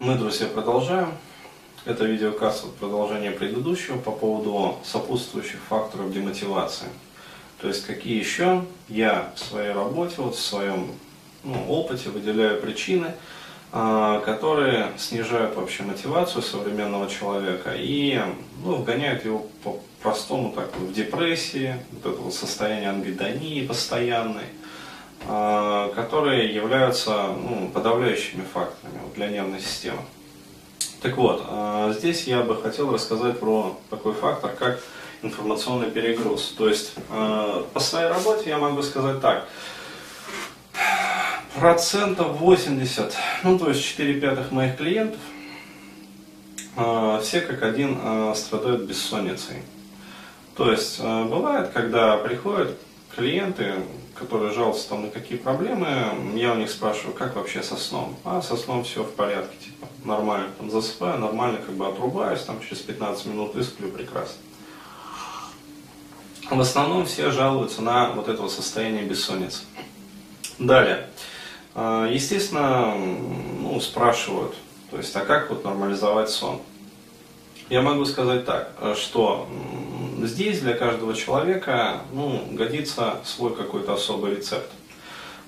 Мы, друзья, продолжаем. Это видеокаст вот продолжение предыдущего по поводу сопутствующих факторов демотивации. То есть какие еще я в своей работе, вот в своем ну, опыте выделяю причины, а, которые снижают вообще мотивацию современного человека и ну, вгоняют его по-простому так в депрессии, вот это вот состояние ангидонии постоянной, которые являются ну, подавляющими факторами для нервной системы. Так вот, а, здесь я бы хотел рассказать про такой фактор, как информационный перегруз. То есть а, по своей работе я могу сказать так. Процентов 80, ну то есть 4 пятых моих клиентов, все как один страдают бессонницей. То есть бывает, когда приходят клиенты, которые жалуются там на какие проблемы, я у них спрашиваю, как вообще со сном? А со сном все в порядке, типа, нормально, там засыпаю, нормально как бы отрубаюсь, там через 15 минут высплю прекрасно. В основном все жалуются на вот это вот состояние бессонницы. Далее. А, естественно, ну, спрашивают, то есть, а как вот нормализовать сон? Я могу сказать так, что здесь для каждого человека ну, годится свой какой-то особый рецепт.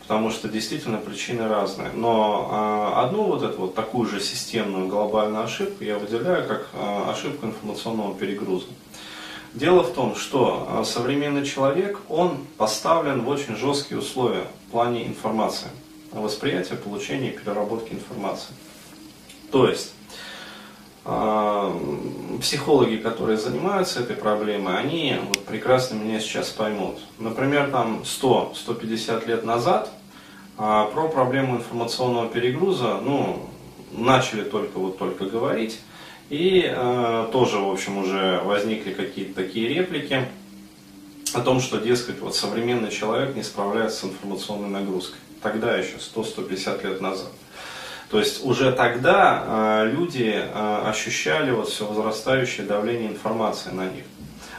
Потому что действительно причины разные. Но э, одну вот эту вот такую же системную глобальную ошибку я выделяю как э, ошибку информационного перегруза. Дело в том, что современный человек, он поставлен в очень жесткие условия в плане информации, восприятия, получения и переработки информации. То есть, а, психологи, которые занимаются этой проблемой, они вот прекрасно меня сейчас поймут. Например, там 100-150 лет назад а, про проблему информационного перегруза, ну, начали только вот только говорить, и э, тоже, в общем, уже возникли какие-то такие реплики о том, что, дескать, вот современный человек не справляется с информационной нагрузкой. Тогда еще, 100-150 лет назад. То есть уже тогда э, люди э, ощущали вот все возрастающее давление информации на них.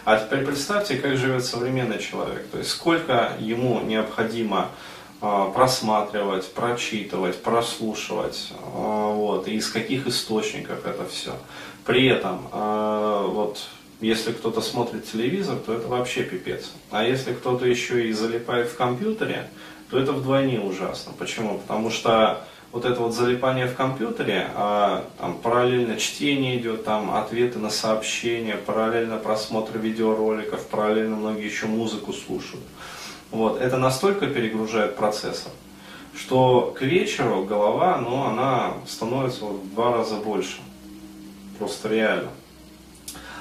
А теперь представьте, как живет современный человек. То есть сколько ему необходимо э, просматривать, прочитывать, прослушивать, вот, и из каких источников это все. При этом, вот, если кто-то смотрит телевизор, то это вообще пипец. А если кто-то еще и залипает в компьютере, то это вдвойне ужасно. Почему? Потому что вот это вот залипание в компьютере, а там параллельно чтение идет, там ответы на сообщения, параллельно просмотр видеороликов, параллельно многие еще музыку слушают. Вот, это настолько перегружает процессор, что к вечеру голова, ну, она становится вот в два раза больше. Просто реально.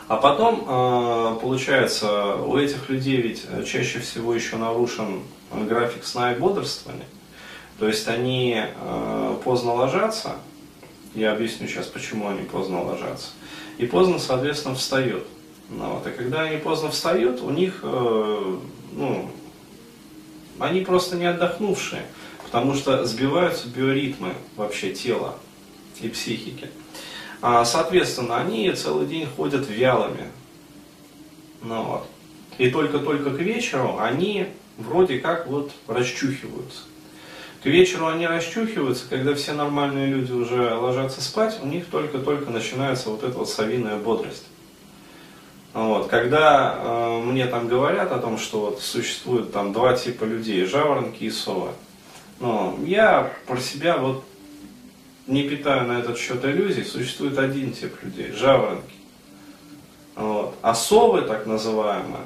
А потом, а, получается, у этих людей ведь чаще всего еще нарушен график сна и бодрствования. То есть они э, поздно ложатся, я объясню сейчас, почему они поздно ложатся, и поздно, соответственно, встают. Ну, вот, и когда они поздно встают, у них, э, ну, они просто не отдохнувшие, потому что сбиваются биоритмы вообще тела и психики. А, соответственно, они целый день ходят вялыми. Ну, вот. И только-только к вечеру они вроде как вот расчухиваются. К вечеру они расчухиваются, когда все нормальные люди уже ложатся спать, у них только-только начинается вот эта вот совиная бодрость. Вот. Когда э, мне там говорят о том, что вот существует там два типа людей, жаворонки и совы, но я про себя вот не питаю на этот счет иллюзий, существует один тип людей, жаворонки. Вот. А совы, так называемые,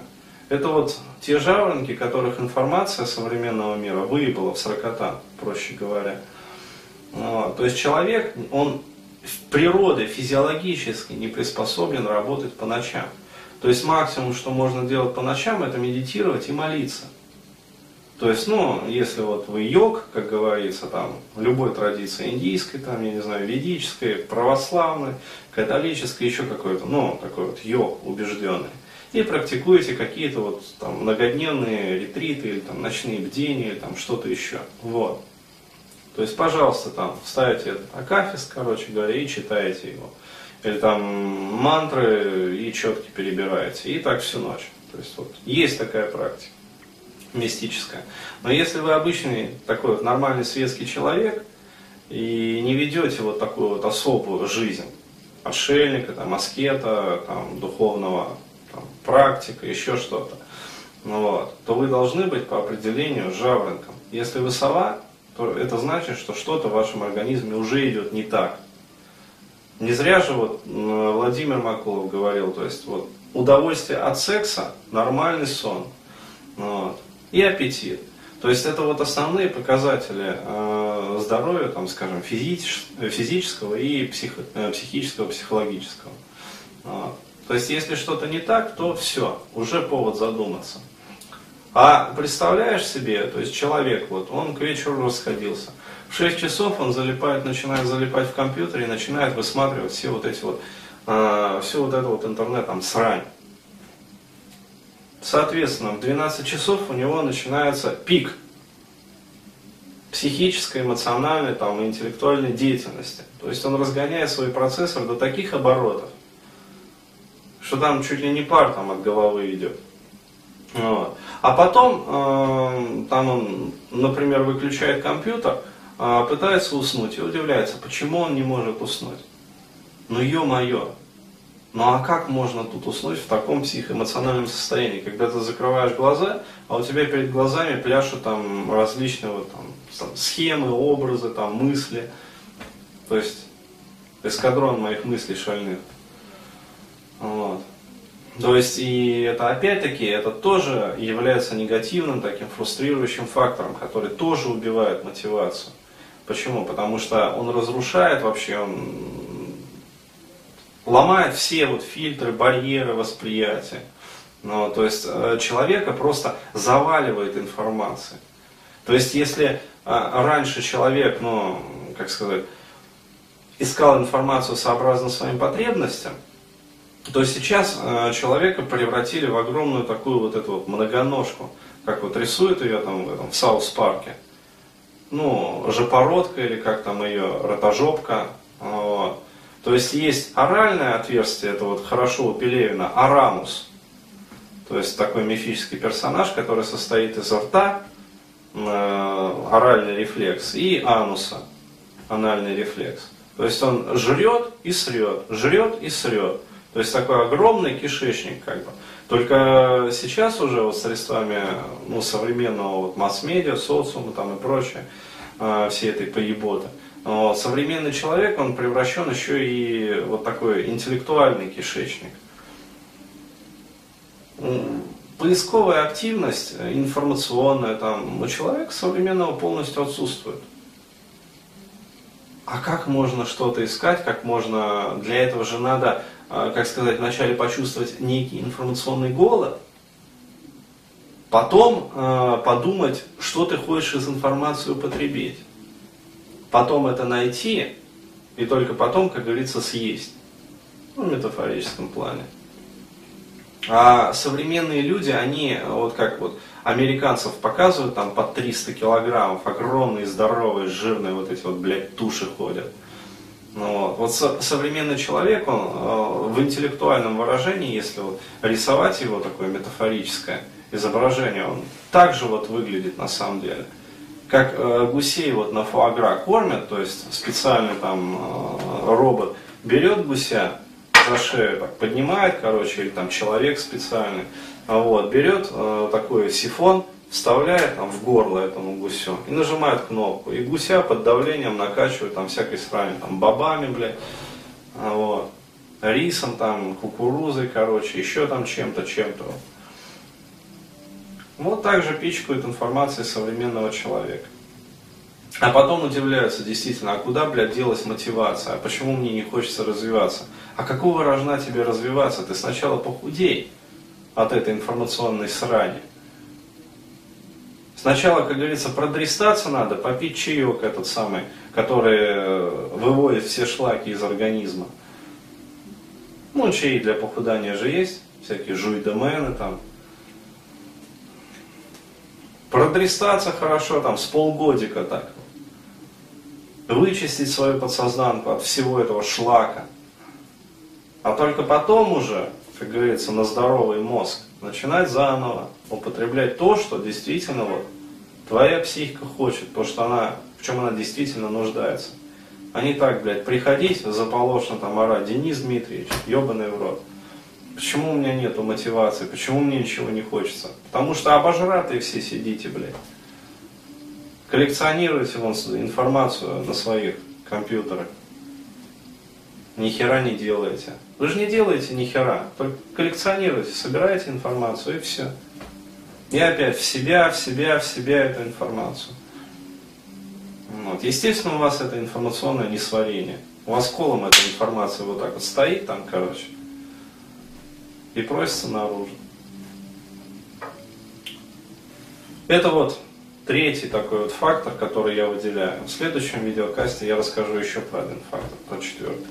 это вот те жаворонки, которых информация современного мира выебала в сорокота, проще говоря. Вот. То есть человек, он в природе физиологически не приспособлен работать по ночам. То есть максимум, что можно делать по ночам, это медитировать и молиться. То есть, ну, если вот вы йог, как говорится, там, любой традиции индийской, там, я не знаю, ведической, православной, католической, еще какой-то, ну, такой вот йог убежденный, и практикуете какие-то вот там многодневные ретриты или там ночные бдения или там что-то еще. Вот. То есть, пожалуйста, там ставите этот акафис, короче говоря, и читаете его. Или там мантры и четки перебираете. И так всю ночь. То есть вот есть такая практика мистическая. Но если вы обычный такой вот нормальный светский человек, и не ведете вот такую вот особую жизнь, отшельника, там, аскета, там, духовного там, практика, еще что-то, ну, вот, то вы должны быть по определению жаворонком. Если вы сова, то это значит, что что-то в вашем организме уже идет не так. Не зря же вот Владимир Макулов говорил, то есть вот удовольствие от секса, нормальный сон вот, и аппетит. То есть это вот основные показатели э, здоровья, там, скажем, физич, физического и э, психического, психологического. Вот. То есть если что-то не так, то все, уже повод задуматься. А представляешь себе, то есть человек, вот, он к вечеру расходился. В 6 часов он залипает, начинает залипать в компьютер и начинает высматривать все вот эти вот, э, все вот это вот интернет, там, срань. Соответственно, в 12 часов у него начинается пик психической, эмоциональной, там, интеллектуальной деятельности. То есть он разгоняет свой процессор до таких оборотов, что там чуть ли не пар там от головы идет. А потом, э, там он, например, выключает компьютер, э, пытается уснуть и удивляется, почему он не может уснуть. Ну ё-моё, ну а как можно тут уснуть в таком психоэмоциональном состоянии, когда ты закрываешь глаза, а у тебя перед глазами пляшут там различные вот, там, там, схемы, образы, там, мысли. То есть эскадрон моих мыслей шальных. Вот. То есть, и это опять-таки, это тоже является негативным таким фрустрирующим фактором, который тоже убивает мотивацию. Почему? Потому что он разрушает вообще, он ломает все вот фильтры, барьеры восприятия. Ну, то есть э, человека просто заваливает информацией. То есть если э, раньше человек, ну, как сказать, искал информацию сообразно своим потребностям, то сейчас э, человека превратили в огромную такую вот эту вот многоножку, как вот рисуют ее там в, этом, в Саус-парке. Ну, жопородка или как там ее, ротожопка. Вот. То есть есть оральное отверстие, это вот хорошо у Пелевина, арамус. То есть такой мифический персонаж, который состоит из рта, э, оральный рефлекс, и ануса, анальный рефлекс. То есть он жрет и срет, жрет и срет. То есть такой огромный кишечник как бы. Только сейчас уже вот средствами ну, современного вот, масс-медиа, социума там и прочее, э, всей этой поеботы, вот, современный человек, он превращен еще и вот такой интеллектуальный кишечник. Поисковая активность, информационная, там, у человека современного полностью отсутствует. А как можно что-то искать, как можно, для этого же надо как сказать, вначале почувствовать некий информационный голод, потом э, подумать, что ты хочешь из информации употребить, потом это найти, и только потом, как говорится, съесть. Ну, в метафорическом плане. А современные люди, они, вот как вот американцев показывают, там по 300 килограммов, огромные, здоровые, жирные вот эти вот, блядь, туши ходят. Ну, вот со, современный человек, он э, в интеллектуальном выражении, если вот рисовать его такое метафорическое изображение, он также вот выглядит на самом деле. Как э, гусей вот на фуагра кормят, то есть специальный там э, робот берет гуся за шею, так поднимает, короче, или там человек специальный, вот, берет такой сифон, вставляет там в горло этому гусю и нажимает кнопку. И гуся под давлением накачивают там всякой срани, там бобами, блядь, а вот, рисом там, кукурузой, короче, еще там чем-то, чем-то. Вот так же пичкают информацией современного человека. А потом удивляются, действительно, а куда, блядь, делась мотивация? А почему мне не хочется развиваться? А какого рожна тебе развиваться? Ты сначала похудей от этой информационной срани. Сначала, как говорится, продрестаться надо, попить чаек этот самый, который э, выводит все шлаки из организма. Ну, чаи для похудания же есть, всякие жуйдомены там. Продрестаться хорошо, там, с полгодика так. Вычистить свою подсознанку от всего этого шлака. А только потом уже, как говорится, на здоровый мозг начинать заново употреблять то, что действительно вот твоя психика хочет, то, что она, в чем она действительно нуждается. Они так, блядь, приходить, заполошно там орать, Денис Дмитриевич, ебаный в рот. Почему у меня нету мотивации, почему мне ничего не хочется? Потому что обожратые все сидите, блядь. Коллекционируйте вон информацию на своих компьютерах. Ни хера не делаете. Вы же не делаете ни хера, только коллекционируете, собираете информацию и все. И опять в себя, в себя, в себя эту информацию. Вот. Естественно, у вас это информационное несварение. У вас колом эта информация вот так вот стоит там, короче, и просится наружу. Это вот третий такой вот фактор, который я выделяю. В следующем видеокасте я расскажу еще про один фактор, про четвертый.